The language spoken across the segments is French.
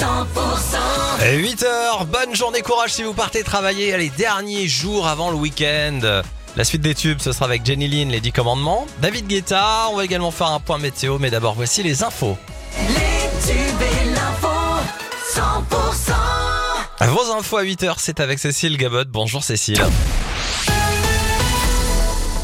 8h, bonne journée, courage si vous partez travailler les derniers jours avant le week-end. La suite des tubes, ce sera avec Jenny Lynn, les 10 commandements. David Guetta, on va également faire un point météo, mais d'abord voici les infos. Les tubes et l'info, 100%. Vos infos à 8h, c'est avec Cécile Gabot. Bonjour Cécile.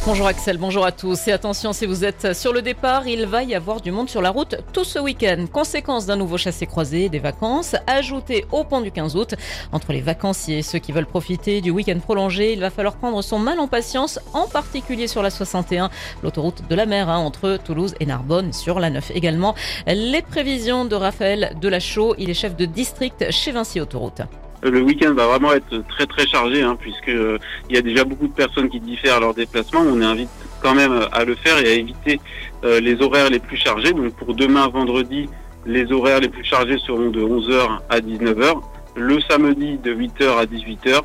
Bonjour Axel, bonjour à tous. Et attention, si vous êtes sur le départ, il va y avoir du monde sur la route tout ce week-end. Conséquence d'un nouveau chassé-croisé, des vacances, ajoutées au pont du 15 août. Entre les vacanciers et ceux qui veulent profiter du week-end prolongé, il va falloir prendre son mal en patience, en particulier sur la 61, l'autoroute de la mer, hein, entre Toulouse et Narbonne, sur la 9 également. Les prévisions de Raphaël Delachaux, il est chef de district chez Vinci Autoroute. Le week-end va vraiment être très très chargé hein, puisque euh, il y a déjà beaucoup de personnes qui diffèrent leur déplacement. On invite quand même à le faire et à éviter euh, les horaires les plus chargés. Donc pour demain vendredi, les horaires les plus chargés seront de 11h à 19h, le samedi de 8h à 18h,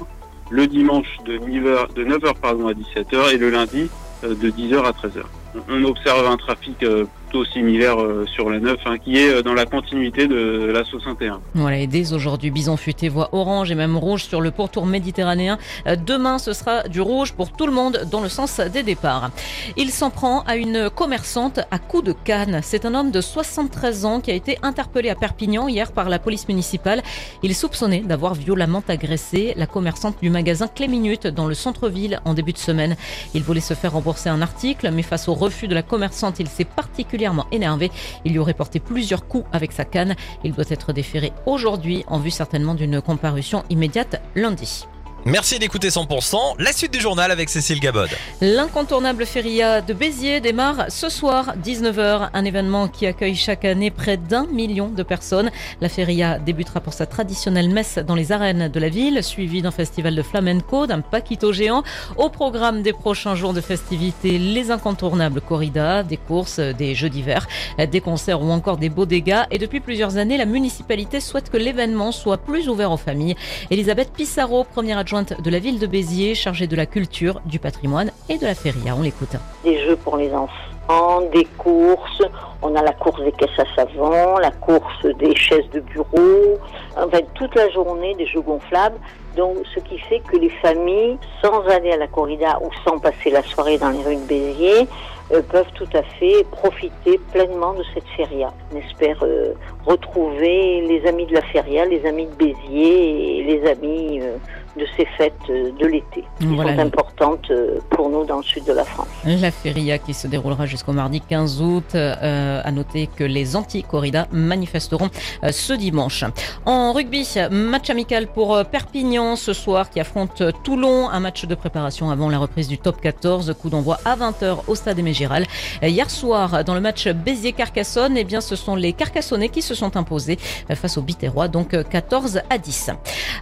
le dimanche de 9h, de 9h pardon, à 17h et le lundi euh, de 10h à 13h. On observe un trafic euh, plutôt similaire euh, sur la 9 hein, qui est euh, dans la continuité de la 61. Voilà, et dès aujourd'hui, Bison Futé voit orange et même rouge sur le pourtour méditerranéen. Euh, Demain, ce sera du rouge pour tout le monde dans le sens des départs. Il s'en prend à une commerçante à coups de canne. C'est un homme de 73 ans qui a été interpellé à Perpignan hier par la police municipale. Il est soupçonné d'avoir violemment agressé la commerçante du magasin Cléminute dans le centre-ville en début de semaine. Il voulait se faire rembourser un article, mais face au refus de la commerçante, il s'est particulièrement énervé. Il lui aurait porté plusieurs coups avec sa canne. Il doit être déféré aujourd'hui en vue certainement d'une comparution immédiate lundi. Merci d'écouter 100%. La suite du journal avec Cécile Gabod. L'incontournable feria de Béziers démarre ce soir 19h, un événement qui accueille chaque année près d'un million de personnes. La feria débutera pour sa traditionnelle messe dans les arènes de la ville, suivie d'un festival de flamenco, d'un paquito géant. Au programme des prochains jours de festivités, les incontournables corridas, des courses, des jeux d'hiver, des concerts ou encore des beaux dégâts. Et depuis plusieurs années, la municipalité souhaite que l'événement soit plus ouvert aux familles. Elisabeth Pissarro, première adjointe de la ville de Béziers, chargée de la culture, du patrimoine et de la feria. On l'écoute. des jeux pour les enfants, des courses. On a la course des caisses à savon, la course des chaises de bureau. En fait, toute la journée, des jeux gonflables. Donc, ce qui fait que les familles, sans aller à la corrida ou sans passer la soirée dans les rues de Béziers, euh, peuvent tout à fait profiter pleinement de cette feria. On espère euh, retrouver les amis de la feria, les amis de Béziers et les amis euh, de ces fêtes euh, de l'été, qui Voilà. sont importantes euh, pour nous dans le sud de la France. La feria qui se déroulera jusqu'au mardi 15 août. Euh, à noter que les anti-corridas manifesteront euh, ce dimanche. En rugby, match amical pour Perpignan ce soir qui affronte Toulon. Un match de préparation avant la reprise du top 14. Coup d'envoi à 20h au stade. Euh, Hier soir, dans le match Béziers-Carcassonne, eh bien, ce sont les Carcassonnais qui se sont imposés face aux Biterrois, donc euh, 14 à 10.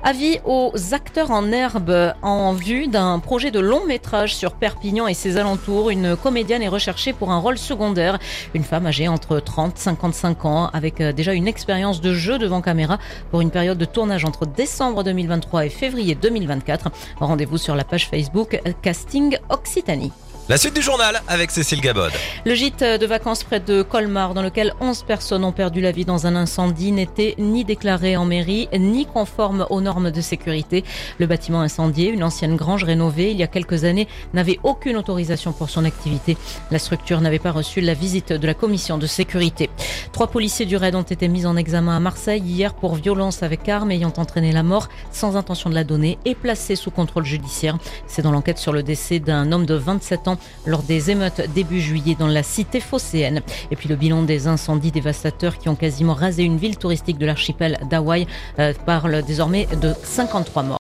Avis aux acteurs en herbe en vue d'un projet de long métrage sur Perpignan et ses alentours. Une comédienne est recherchée pour un rôle secondaire. Une femme âgée entre 30 et 55 ans avec euh, déjà une expérience de jeu devant caméra pour une période de tournage entre décembre 2023 et février 2024. Rendez-vous sur la page Facebook euh, Casting Occitanie. La suite du journal avec Cécile Gabod. Le gîte de vacances près de Colmar, dans lequel 11 personnes ont perdu la vie dans un incendie, n'était ni déclaré en mairie, ni conforme aux normes de sécurité. Le bâtiment incendié, une ancienne grange rénovée il y a quelques années, n'avait aucune autorisation pour son activité. La structure n'avait pas reçu la visite de la commission de sécurité. Trois policiers du raid ont été mis en examen à Marseille hier pour violence avec arme ayant entraîné la mort sans intention de la donner et placés sous contrôle judiciaire. C'est dans l'enquête sur le décès d'un homme de 27 ans lors des émeutes début juillet dans la cité phocéenne. Et puis le bilan des incendies dévastateurs qui ont quasiment rasé une ville touristique de l'archipel d'Hawaï euh, parle désormais de 53 morts.